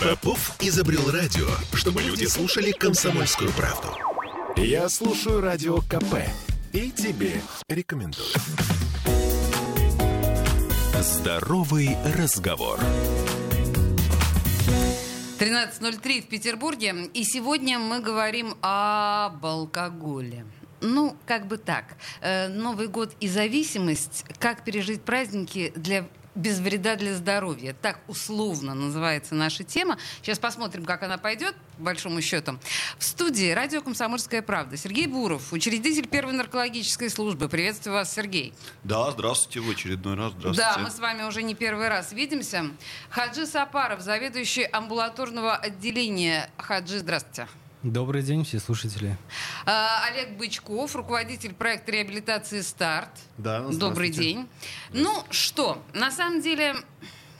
Попов изобрел радио, чтобы люди слушали комсомольскую правду. Я слушаю радио КП и тебе рекомендую. Здоровый разговор. 13.03 в Петербурге. И сегодня мы говорим об алкоголе. Ну, как бы так. Э, Новый год и зависимость. Как пережить праздники для без вреда для здоровья. Так условно называется наша тема. Сейчас посмотрим, как она пойдет, по большому счету. В студии радио «Комсомольская правда» Сергей Буров, учредитель первой наркологической службы. Приветствую вас, Сергей. Да, здравствуйте в очередной раз. Здравствуйте. Да, мы с вами уже не первый раз видимся. Хаджи Сапаров, заведующий амбулаторного отделения. Хаджи, здравствуйте. Добрый день, все слушатели. А, Олег Бычков, руководитель проекта реабилитации «Старт». Да, Добрый день. Ну что, на самом деле...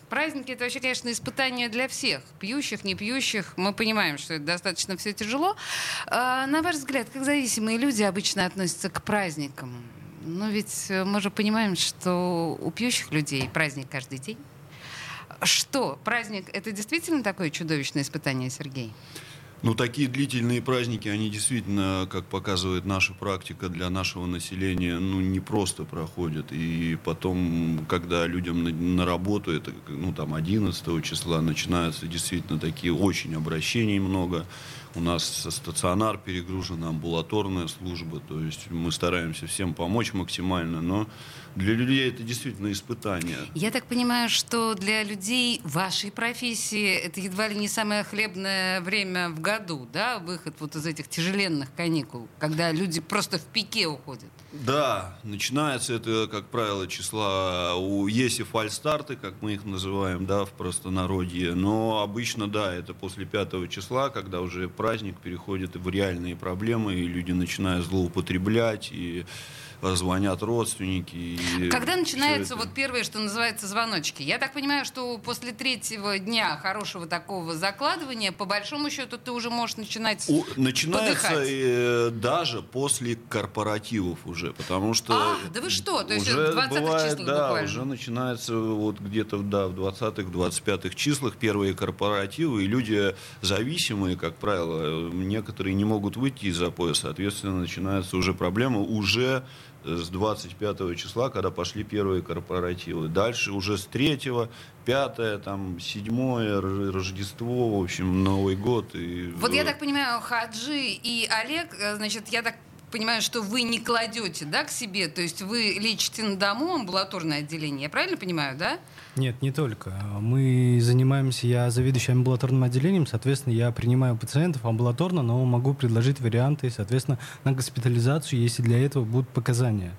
Праздники это вообще, конечно, испытание для всех, пьющих, не пьющих. Мы понимаем, что это достаточно все тяжело. А, на ваш взгляд, как зависимые люди обычно относятся к праздникам? Ну ведь мы же понимаем, что у пьющих людей праздник каждый день. Что, праздник это действительно такое чудовищное испытание, Сергей? Ну, такие длительные праздники, они действительно, как показывает наша практика, для нашего населения, ну, не просто проходят. И потом, когда людям на, на работу, это, ну, там, 11 числа, начинаются действительно такие очень обращений много. У нас стационар перегружен, амбулаторная служба, то есть мы стараемся всем помочь максимально, но для людей это действительно испытание. Я так понимаю, что для людей вашей профессии это едва ли не самое хлебное время в году, да, выход вот из этих тяжеленных каникул, когда люди просто в пике уходят. Да, начинается это, как правило, числа у есть и фальстарты, как мы их называем, да, в простонародье, но обычно, да, это после пятого числа, когда уже праздник переходит в реальные проблемы, и люди начинают злоупотреблять, и звонят родственники. Когда начинается вот первое, что называется звоночки? Я так понимаю, что после третьего дня хорошего такого закладывания, по большому счету, ты уже можешь начинать У, Начинается э, даже после корпоративов уже, потому что... А, да вы что? То есть уже в 20 бывает, числах да, буквально? уже начинается вот где-то да, в 20-х, 25-х числах первые корпоративы, и люди зависимые, как правило, некоторые не могут выйти из запоя, соответственно, начинается уже проблема уже с 25 числа, когда пошли первые корпоративы. Дальше уже с 3 5 там 7 Рождество, в общем, Новый год. И... Вот я так понимаю, Хаджи и Олег, э, значит, я так понимаю, что вы не кладете, да, к себе, то есть вы лечите на дому амбулаторное отделение, я правильно понимаю, да? Нет, не только. Мы занимаемся, я заведующий амбулаторным отделением, соответственно, я принимаю пациентов амбулаторно, но могу предложить варианты, соответственно, на госпитализацию, если для этого будут показания.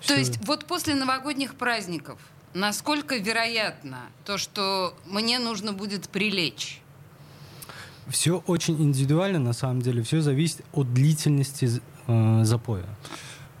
То Всё- есть вот после новогодних праздников, насколько вероятно то, что мне нужно будет прилечь? Все очень индивидуально, на самом деле. Все зависит от длительности э, запоя.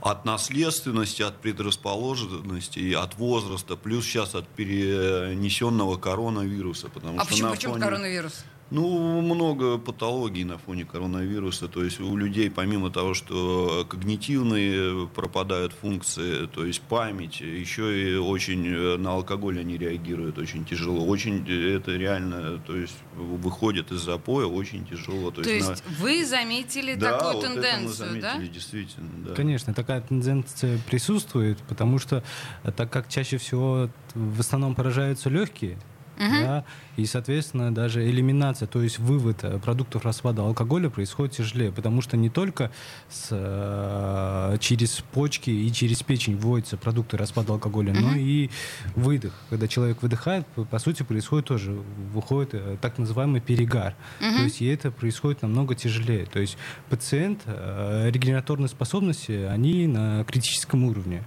От наследственности, от предрасположенности, и от возраста, плюс сейчас от перенесенного коронавируса. Потому а что почему, на почему фоне- коронавирус? Ну, много патологий на фоне коронавируса. То есть у людей, помимо того, что когнитивные пропадают функции, то есть память, еще и очень э, на алкоголь они реагируют очень тяжело. Очень э, это реально, то есть выходит из запоя очень тяжело. То есть вы заметили да, такую вот это мы тенденцию, да? заметили, действительно, да. Конечно, такая тенденция присутствует, потому что э, так как чаще всего в основном поражаются легкие, да, и, соответственно, даже элиминация, то есть вывод э, продуктов распада алкоголя происходит тяжелее, потому что не только с, э, через почки и через печень вводятся продукты распада алкоголя, но и выдох. Когда человек выдыхает, по, сути, происходит тоже, выходит э, так называемый перегар. То есть и это происходит намного тяжелее. То есть пациент, регенераторные способности, они на критическом уровне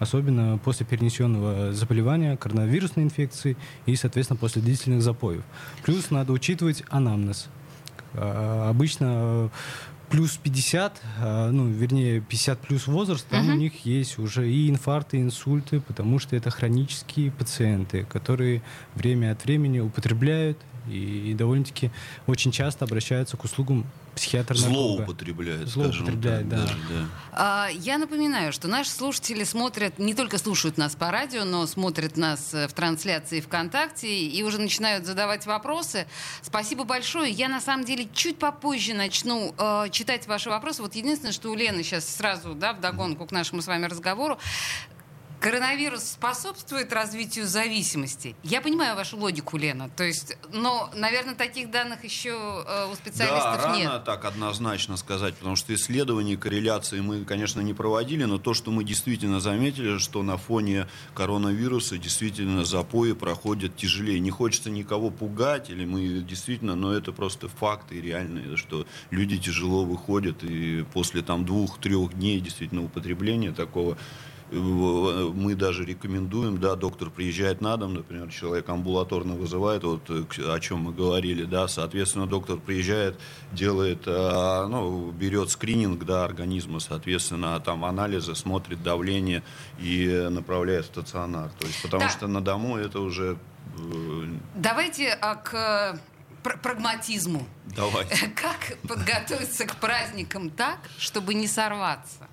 особенно после перенесенного заболевания, коронавирусной инфекции и, соответственно, после длительных запоев. Плюс надо учитывать анамнез. Э, Обычно плюс 50, э, ну, вернее, 50 плюс возраст, там у них есть уже и инфаркты, и инсульты, потому что это хронические пациенты, которые время от времени употребляют, И, и довольно-таки очень часто обращаются к услугам психиатра Злоупотребляет, Злоупотребляет, да. Даже, да. А, я напоминаю, что наши слушатели смотрят, не только слушают нас по радио, но смотрят нас э, в трансляции ВКонтакте и уже начинают задавать вопросы. Спасибо большое. Я, на самом деле, чуть попозже начну э, читать ваши вопросы. Вот единственное, что у Лены сейчас сразу, да, вдогонку к нашему с вами разговору, Коронавирус способствует развитию зависимости? Я понимаю вашу логику, Лена. То есть, но, наверное, таких данных еще э, у специалистов да, нет. рано так однозначно сказать, потому что исследований, корреляции мы, конечно, не проводили, но то, что мы действительно заметили, что на фоне коронавируса действительно запои проходят тяжелее. Не хочется никого пугать, или мы действительно, но это просто факты реальные, что люди тяжело выходят, и после там двух-трех дней действительно употребления такого мы даже рекомендуем, да, доктор приезжает на дом, например, человек амбулаторно вызывает, вот э, о чем мы говорили, да, соответственно, доктор приезжает, делает, э, ну, берет скрининг, да, организма, соответственно, там анализы, смотрит давление и направляет в стационар, то есть, потому да. что на дому это уже... Э, Давайте а, к прагматизму. Давай. Как подготовиться к праздникам так, чтобы не сорваться?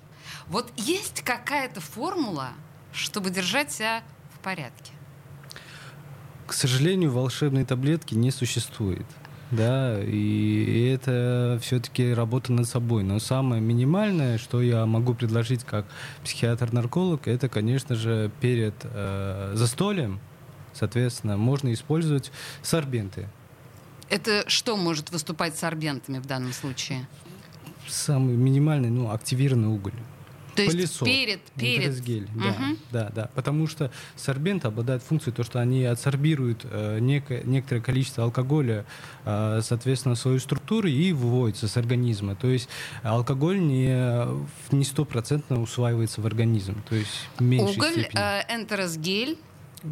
Вот есть какая-то формула, чтобы держать себя в порядке? К сожалению, волшебной таблетки не существует. Да, и это все-таки работа над собой. Но самое минимальное, что я могу предложить как психиатр-нарколог, это, конечно же, перед э, застольем, соответственно, можно использовать сорбенты. Это что может выступать сорбентами в данном случае? Самый минимальный, ну, активированный уголь. То есть Пылесос, перед, перед. Гель, да, угу. да, да. Потому что сорбенты обладают функцией, то, что они адсорбируют э, некое, некоторое количество алкоголя, э, соответственно, свою структуру и выводится с организма. То есть алкоголь не, не стопроцентно усваивается в организм. То есть меньше Уголь, э, энтеросгель.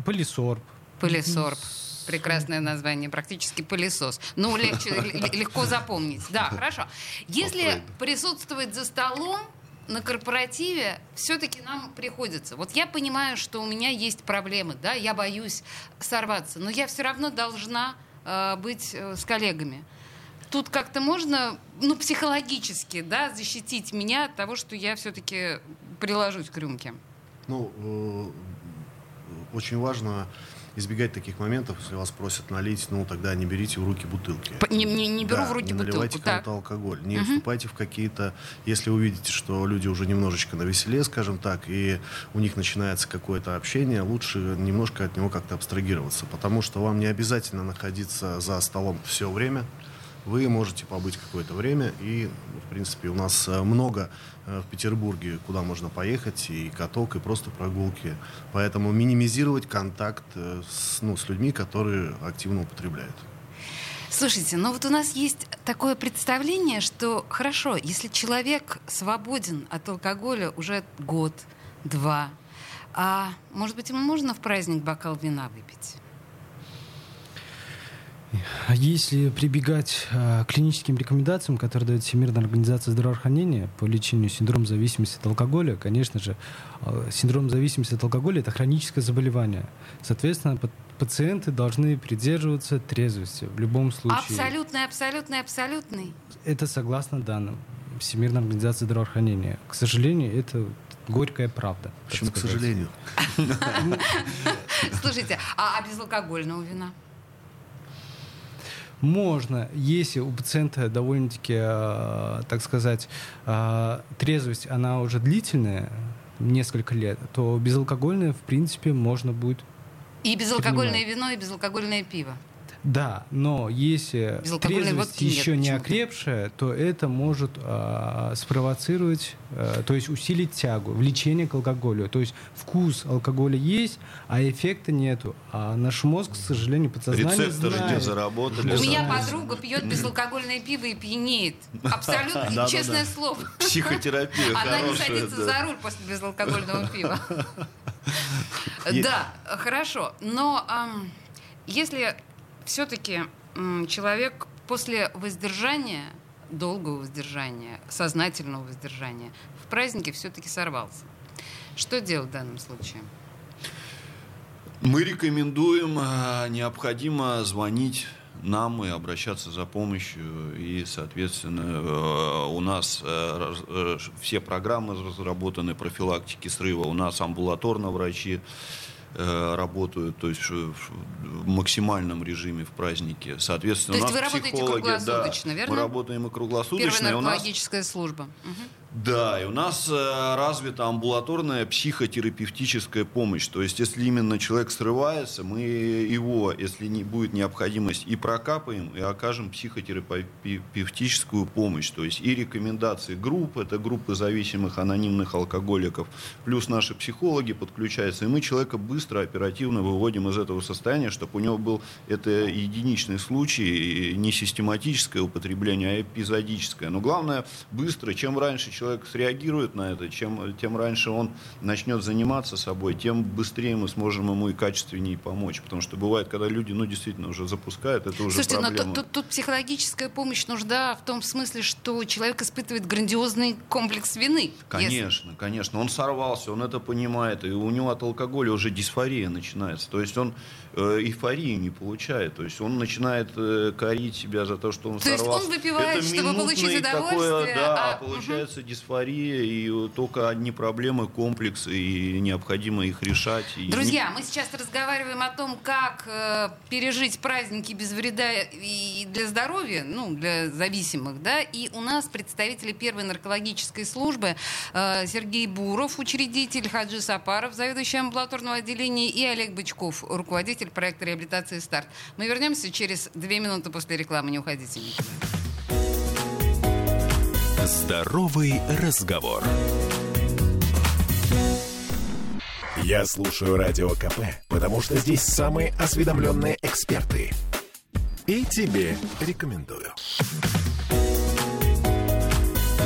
Пылесорб. Пылесорб. Прекрасное название, практически пылесос. Ну, легче, легко запомнить. Да, хорошо. Если присутствовать за столом, на корпоративе все-таки нам приходится. Вот я понимаю, что у меня есть проблемы, да, я боюсь сорваться, но я все равно должна э, быть э, с коллегами. Тут как-то можно, ну, психологически, да, защитить меня от того, что я все-таки приложусь к рюмке. Ну, э, очень важно избегать таких моментов, если вас просят налить, ну тогда не берите в руки бутылки. Не, не, не беру да, в руки не бутылку. наливайте кому-то алкоголь. Не угу. вступайте в какие-то... Если увидите, что люди уже немножечко на веселе, скажем так, и у них начинается какое-то общение, лучше немножко от него как-то абстрагироваться, потому что вам не обязательно находиться за столом все время вы можете побыть какое-то время. И, в принципе, у нас э, много э, в Петербурге, куда можно поехать, и каток, и просто прогулки. Поэтому минимизировать контакт э, с, ну, с людьми, которые активно употребляют. Слушайте, ну вот у нас есть такое представление, что хорошо, если человек свободен от алкоголя уже год, два, а может быть ему можно в праздник бокал вина выпить? Если прибегать э, к клиническим рекомендациям, которые дает Всемирная организация здравоохранения по лечению синдрома зависимости от алкоголя, конечно же, э, синдром зависимости от алкоголя – это хроническое заболевание. Соответственно, пациенты должны придерживаться трезвости в любом случае. Абсолютный, абсолютный, абсолютный. Это согласно данным Всемирной организации здравоохранения. К сожалению, это горькая правда. Почему, к сожалению? Слушайте, а безалкогольного вина? Можно, если у пациента довольно-таки, э, так сказать, э, трезвость, она уже длительная, несколько лет, то безалкогольное, в принципе, можно будет И безалкогольное вино, и безалкогольное пиво. Да, но если трезвость еще не окрепшая, то это может э, спровоцировать, э, то есть усилить тягу, влечение к алкоголю. То есть вкус алкоголя есть, а эффекта нету. А наш мозг, к сожалению, подсознание Рецепторы знает. не заработали. У меня подруга пьет безалкогольное пиво и пьянеет. Абсолютно, честное слово. Психотерапия Она не садится за руль после безалкогольного пива. Да, хорошо. Но если все-таки человек после воздержания, долгого воздержания, сознательного воздержания, в празднике все-таки сорвался. Что делать в данном случае? Мы рекомендуем, э, необходимо звонить нам и обращаться за помощью. И, соответственно, э, у нас э, все программы разработаны профилактики срыва. У нас амбулаторно врачи работают, то есть в максимальном режиме в празднике. Соответственно, то есть у нас вы психологи, работаете круглосуточно, да, верно? Мы работаем и круглосуточно. Первая наркологическая нас... служба. Угу. Да, и у нас э, развита амбулаторная психотерапевтическая помощь. То есть, если именно человек срывается, мы его, если не будет необходимость, и прокапаем, и окажем психотерапевтическую помощь. То есть, и рекомендации групп, это группы зависимых анонимных алкоголиков, плюс наши психологи подключаются, и мы человека быстро, оперативно выводим из этого состояния, чтобы у него был это единичный случай, не систематическое употребление, а эпизодическое. Но главное, быстро, чем раньше человек человек среагирует на это, чем, тем раньше он начнет заниматься собой, тем быстрее мы сможем ему и качественнее помочь. Потому что бывает, когда люди, ну, действительно уже запускают, это уже Слушайте, проблема. но тут, тут, психологическая помощь нужда в том смысле, что человек испытывает грандиозный комплекс вины. Конечно, если... конечно. Он сорвался, он это понимает, и у него от алкоголя уже дисфория начинается. То есть он эйфории не получает. То есть он начинает э, корить себя за то, что он то сорвался. То есть он выпивает, это чтобы получить удовольствие, такое, да, а получается угу дисфория, и только одни проблемы, комплексы, и необходимо их решать. И Друзья, мы сейчас разговариваем о том, как э, пережить праздники без вреда и для здоровья, ну, для зависимых, да, и у нас представители первой наркологической службы э, Сергей Буров, учредитель, Хаджи Сапаров, заведующий амбулаторного отделения, и Олег Бычков, руководитель проекта реабилитации «Старт». Мы вернемся через две минуты после рекламы. Не уходите никуда. Здоровый разговор. Я слушаю радио КП, потому что здесь самые осведомленные эксперты. И тебе рекомендую.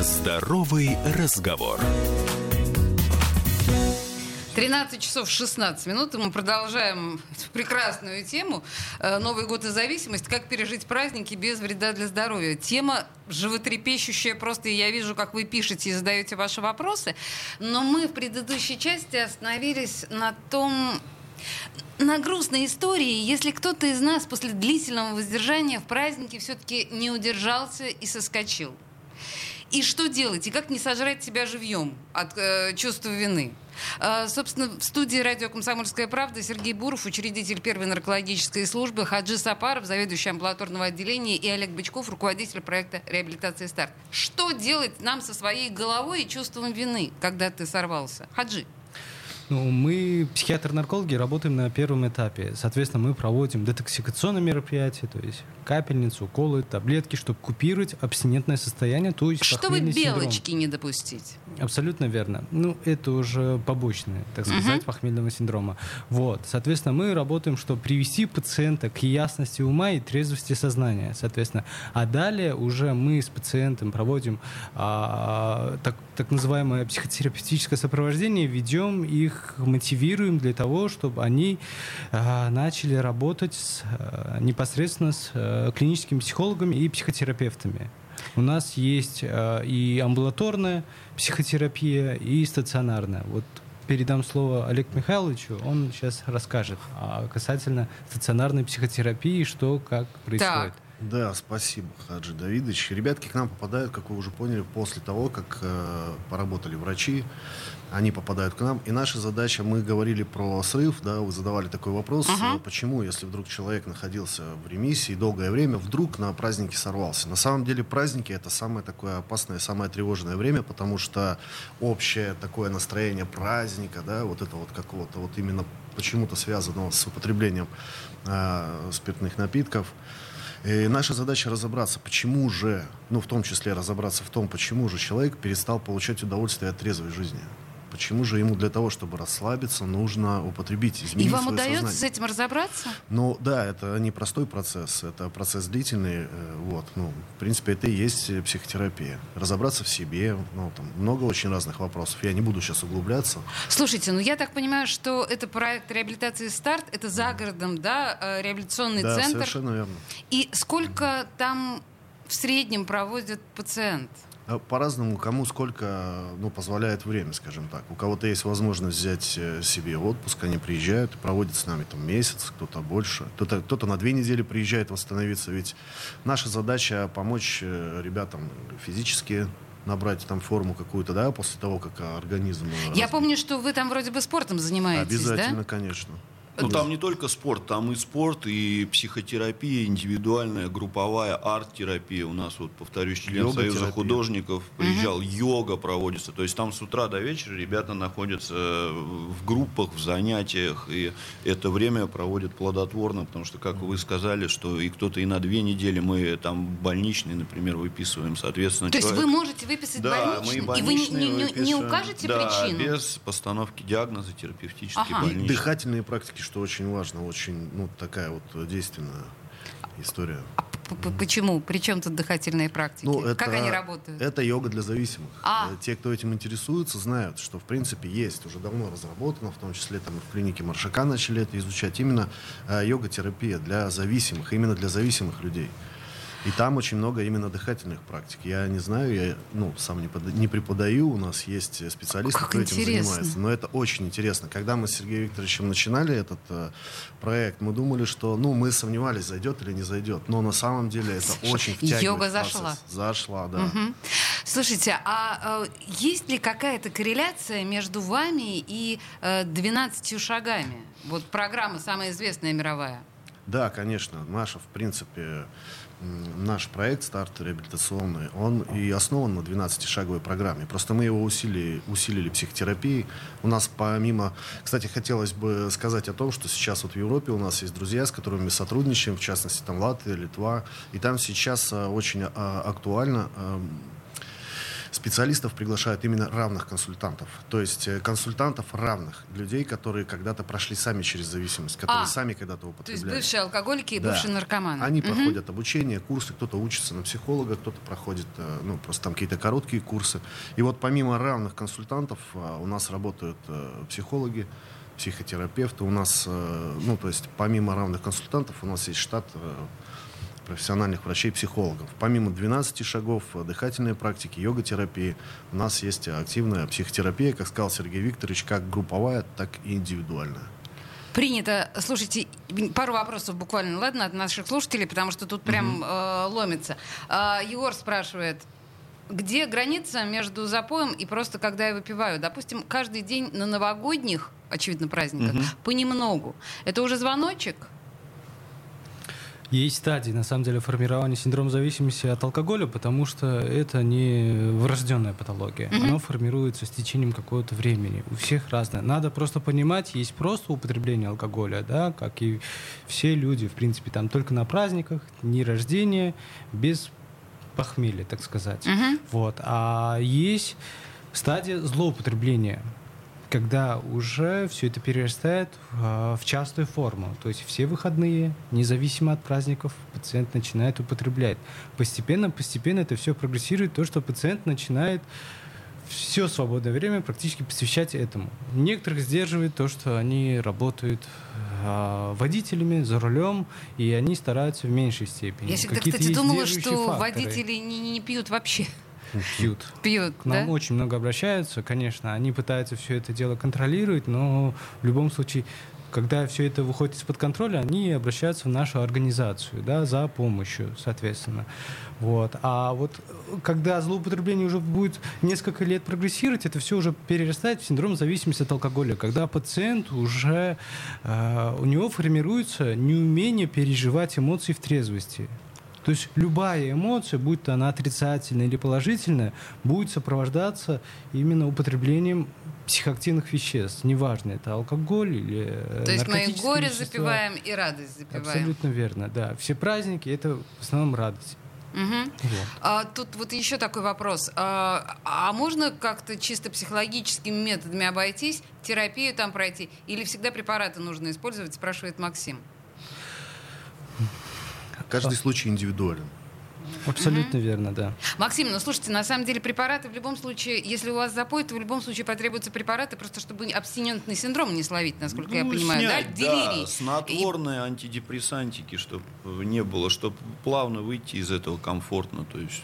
Здоровый разговор. 13 часов 16 минут, и мы продолжаем прекрасную тему э, «Новый год и зависимость. Как пережить праздники без вреда для здоровья». Тема животрепещущая просто, и я вижу, как вы пишете и задаете ваши вопросы. Но мы в предыдущей части остановились на том, на грустной истории, если кто-то из нас после длительного воздержания в празднике все-таки не удержался и соскочил. И что делать? И как не сожрать себя живьем от э, чувства вины? Э, собственно, в студии радио «Комсомольская правда» Сергей Буров, учредитель первой наркологической службы, Хаджи Сапаров, заведующий амбулаторного отделения, и Олег Бычков, руководитель проекта «Реабилитация старт». Что делать нам со своей головой и чувством вины, когда ты сорвался? Хаджи. Ну, мы, психиатры-наркологи, работаем на первом этапе. Соответственно, мы проводим детоксикационные мероприятия, то есть капельницу, уколы, таблетки, чтобы купировать абстинентное состояние, то есть Чтобы белочки синдром. не допустить. Абсолютно верно. Ну, это уже побочное, так сказать, uh-huh. похмельного синдрома. Вот. Соответственно, мы работаем, чтобы привести пациента к ясности ума и трезвости сознания, соответственно. А далее уже мы с пациентом проводим а, так, так называемое психотерапевтическое сопровождение, ведем их мотивируем для того, чтобы они э, начали работать с, э, непосредственно с э, клиническими психологами и психотерапевтами. У нас есть и амбулаторная психотерапия, и стационарная. Вот передам слово Олег Михайловичу, он сейчас расскажет а касательно стационарной психотерапии, что как происходит. Так. Да, спасибо, Хаджи Давидович. Ребятки к нам попадают, как вы уже поняли, после того, как э, поработали врачи, они попадают к нам. И наша задача, мы говорили про срыв, да, вы задавали такой вопрос, uh-huh. почему, если вдруг человек находился в ремиссии долгое время, вдруг на празднике сорвался. На самом деле праздники это самое такое опасное, самое тревожное время, потому что общее такое настроение праздника, да, вот это вот какого-то вот именно почему-то связано с употреблением э, спиртных напитков. И наша задача разобраться, почему же, ну в том числе разобраться в том, почему же человек перестал получать удовольствие от трезвой жизни. Почему же ему для того, чтобы расслабиться, нужно употребить, изменить И вам свое удается сознание? с этим разобраться? Ну да, это не простой процесс, это процесс длительный. Э, вот, ну, в принципе, это и есть психотерапия. Разобраться в себе, ну, там много очень разных вопросов. Я не буду сейчас углубляться. Слушайте, ну я так понимаю, что это проект реабилитации «Старт», это за городом, да, э, реабилитационный да, центр. совершенно верно. И сколько там в среднем проводит пациент? Э, по-разному, кому сколько ну, позволяет время, скажем так. У кого-то есть возможность взять э, себе отпуск, они приезжают проводят с нами там месяц, кто-то больше, кто-то, кто-то на две недели приезжает восстановиться. Ведь наша задача помочь э, ребятам физически набрать там форму какую-то, да, после того, как организм... Я разбит. помню, что вы там вроде бы спортом занимаетесь, Обязательно, да? конечно. Ну, там не только спорт, там и спорт, и психотерапия, индивидуальная, групповая, арт-терапия. У нас, вот, повторюсь, член йога Союза художников приезжал, угу. йога проводится. То есть там с утра до вечера ребята находятся в группах, в занятиях, и это время проводят плодотворно, потому что, как вы сказали, что и кто-то и на две недели мы там больничный, например, выписываем, соответственно. То человек... есть вы можете выписать да, больничный, мы и вы не, не, не укажете да, причину? без постановки диагноза терапевтический ага. больничный. Дыхательные практики, что очень важно, очень, ну, такая вот действенная история. А почему? При чем тут дыхательные практики? Ну, это, как они работают? Это йога для зависимых. А. Э, те, кто этим интересуется, знают, что в принципе есть, уже давно разработано, в том числе там в клинике Маршака начали это изучать, именно э, йога-терапия для зависимых, именно для зависимых людей. И там очень много именно дыхательных практик. Я не знаю, я ну, сам не, под, не преподаю, у нас есть специалисты, как кто этим занимается. Но это очень интересно. Когда мы с Сергеем Викторовичем начинали этот э, проект, мы думали, что ну, мы сомневались, зайдет или не зайдет. Но на самом деле это очень втягивает Йога зашла. Зашла, да. Угу. Слушайте, а э, есть ли какая-то корреляция между вами и э, 12 шагами? Вот программа самая известная мировая. Да, конечно. Наша, в принципе, наш проект «Старт реабилитационный», он и основан на 12-шаговой программе. Просто мы его усилили, усилили психотерапией. У нас помимо... Кстати, хотелось бы сказать о том, что сейчас вот в Европе у нас есть друзья, с которыми мы сотрудничаем, в частности, там Латвия, Литва. И там сейчас а, очень а, актуально специалистов приглашают именно равных консультантов. То есть э, консультантов равных, людей, которые когда-то прошли сами через зависимость, которые а, сами когда-то употребляли. То есть бывшие алкоголики и да. бывшие наркоманы. Они угу. проходят обучение, курсы, кто-то учится на психолога, кто-то проходит, э, ну, просто там какие-то короткие курсы. И вот помимо равных консультантов э, у нас работают психологи, психотерапевты. У нас, ну, то есть помимо равных консультантов у нас есть штат профессиональных врачей-психологов. Помимо 12 шагов э, дыхательной практики, йога-терапии, у нас есть активная психотерапия, как сказал Сергей Викторович, как групповая, так и индивидуальная. Принято. Слушайте, пару вопросов буквально, ладно, от наших слушателей, потому что тут прям э, ломится. Э, Егор спрашивает, где граница между запоем и просто когда я выпиваю? Допустим, каждый день на новогодних, очевидно, праздниках, угу. понемногу. Это уже звоночек? Есть стадии, на самом деле, формирования синдрома зависимости от алкоголя, потому что это не врожденная патология. Mm-hmm. Оно формируется с течением какого-то времени. У всех разное. Надо просто понимать, есть просто употребление алкоголя, да, как и все люди, в принципе, там только на праздниках, дни рождения, без похмелья, так сказать. Mm-hmm. Вот. А есть стадия злоупотребления когда уже все это перерастает в, в частую форму. То есть все выходные, независимо от праздников, пациент начинает употреблять. Постепенно, постепенно это все прогрессирует, то, что пациент начинает все свободное время практически посвящать этому. Некоторых сдерживает то, что они работают э, водителями за рулем, и они стараются в меньшей степени. Я всегда, кстати, думала, что факторы. водители не, не пьют вообще. Пьют. Пьют, К нам да? очень много обращаются, конечно. Они пытаются все это дело контролировать, но в любом случае когда все это выходит из-под контроля, они обращаются в нашу организацию да, за помощью, соответственно. Вот. А вот когда злоупотребление уже будет несколько лет прогрессировать, это все уже перерастает в синдром зависимости от алкоголя, когда пациент уже, э, у него формируется неумение переживать эмоции в трезвости. То есть любая эмоция, будь то она отрицательная или положительная, будет сопровождаться именно употреблением психоактивных веществ. Неважно, это алкоголь или э, То есть мы и горе вещества. запиваем, и радость запиваем. Абсолютно верно, да. Все праздники — это в основном радость. Угу. Вот. А, тут вот еще такой вопрос. А, а можно как-то чисто психологическими методами обойтись, терапию там пройти, или всегда препараты нужно использовать, спрашивает Максим. Каждый случай индивидуален. Абсолютно mm верно, да. Максим, ну слушайте, на самом деле препараты в любом случае, если у вас запой, то в любом случае потребуются препараты, просто чтобы абстинентный синдром не словить, насколько ну, я понимаю, снять, да? Делирий. Да, снотворные И... антидепрессантики, чтобы не было, чтобы плавно выйти из этого комфортно, то есть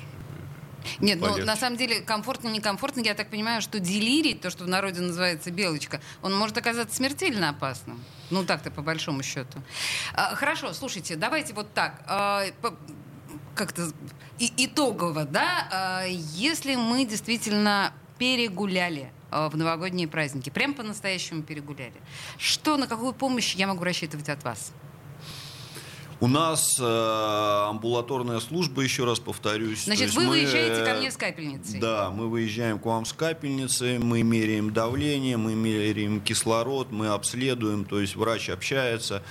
Нет, ну на самом деле комфортно, некомфортно. Я так понимаю, что делирий, то, что в народе называется белочка, он может оказаться смертельно опасным. Ну так-то по большому счету. А, хорошо, слушайте, давайте вот так. А, как-то и, итогово, да, а, если мы действительно перегуляли а, в новогодние праздники, прям по-настоящему перегуляли, что, на какую помощь я могу рассчитывать от вас? У нас э, амбулаторная служба, еще раз повторюсь. Значит, вы мы, выезжаете ко мне с капельницей? Да, мы выезжаем к вам с капельницей, мы меряем давление, мы меряем кислород, мы обследуем, то есть врач общается.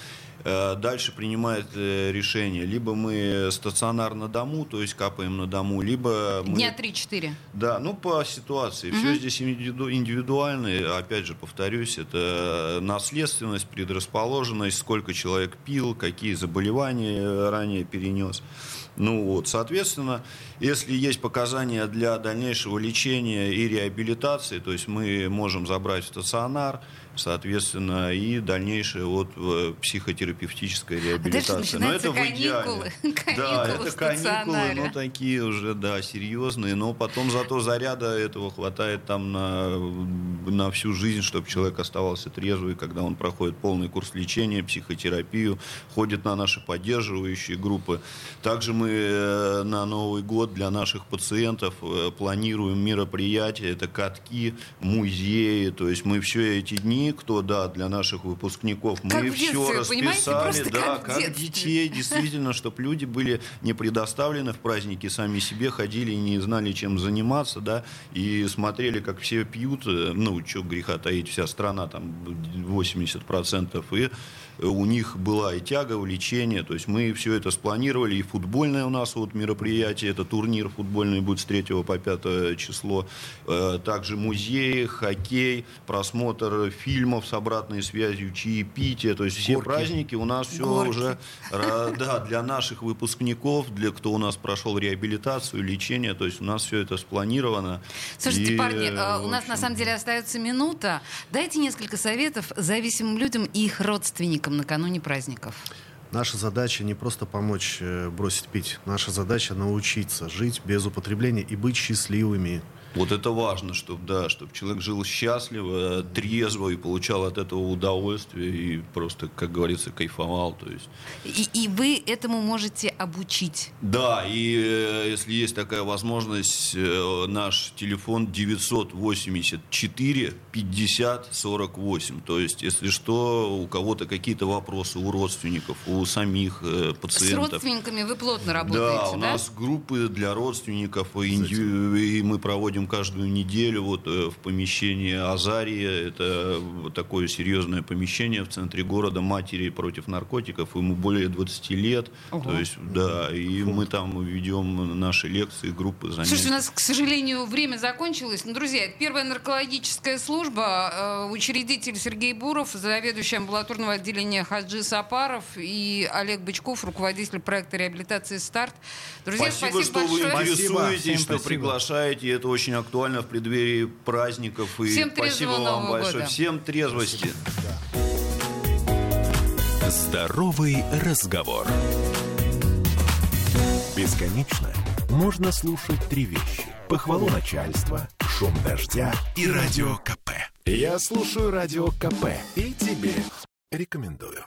Э, дальше принимает э, решение. Либо мы стационар на дому, то есть капаем на дому, либо... Мы... Дня 3-4. Да, ну по ситуации. Угу. Все здесь индивидуально. Опять же, повторюсь, это наследственность, предрасположенность, сколько человек пил, какие заболевания ранее перенес. Ну вот, соответственно, если есть показания для дальнейшего лечения и реабилитации, то есть мы можем забрать в стационар, соответственно, и дальнейшая вот э, психотерапевтическая реабилитация. но это каникулы, в идеале. Каникулы да, это каникулы, но такие уже, да, серьезные, но потом зато заряда этого хватает там на, на всю жизнь, чтобы человек оставался трезвый, когда он проходит полный курс лечения, психотерапию, ходит на наши поддерживающие группы. Также мы э, на Новый год для наших пациентов э, планируем мероприятия, это катки, музеи, то есть мы все эти дни кто, да, для наших выпускников. Мы как все расписали, да, как, как детей, действительно, чтобы люди были не предоставлены в праздники сами себе, ходили и не знали, чем заниматься, да, и смотрели, как все пьют, э, ну, что греха таить, вся страна, там, 80%, и у них была и тяга, увлечение, то есть мы все это спланировали, и футбольное у нас вот мероприятие, это турнир футбольный будет с 3 по 5 число, э, также музеи, хоккей, просмотр фильмов с обратной связью, чаепитие, то есть все Горки. праздники у нас все Горки. уже, да, для наших выпускников, для кто у нас прошел реабилитацию, лечение, то есть у нас все это спланировано. Слушайте, и, парни, э, у нас на самом деле остается минута. Дайте несколько советов зависимым людям и их родственникам праздникам, накануне праздников? Наша задача не просто помочь э, бросить пить. Наша задача научиться жить без употребления и быть счастливыми. Вот это важно, чтобы, да, чтобы человек жил счастливо, трезво и получал от этого удовольствие и просто, как говорится, кайфовал. То есть. И, и вы этому можете обучить? Да, и э, если есть такая возможность, э, наш телефон 984 50 48. То есть, если что, у кого-то какие-то вопросы, у родственников, у самих э, пациентов. С родственниками вы плотно работаете, да? у да? нас группы для родственников, и, и мы проводим каждую неделю вот э, в помещении Азария. Это вот такое серьезное помещение в центре города матери против наркотиков. Ему более 20 лет. Ого. То есть, да, и Фу. мы там ведем наши лекции, группы занятий. Слушайте, у нас, к сожалению, время закончилось. Но, друзья, это первая наркологическая служба. Э, учредитель Сергей Буров, заведующий амбулаторного отделения Хаджи Сапаров и Олег Бычков, руководитель проекта реабилитации «Старт». Друзья, спасибо, спасибо что большое. вы интересуетесь, что спасибо. приглашаете. Это очень актуально в преддверии праздников. И Всем спасибо вам большое. Года. Всем трезвости. Здоровый разговор. Бесконечно можно слушать три вещи. Похвалу начальства, шум дождя и радио КП. Я слушаю радио КП и тебе рекомендую.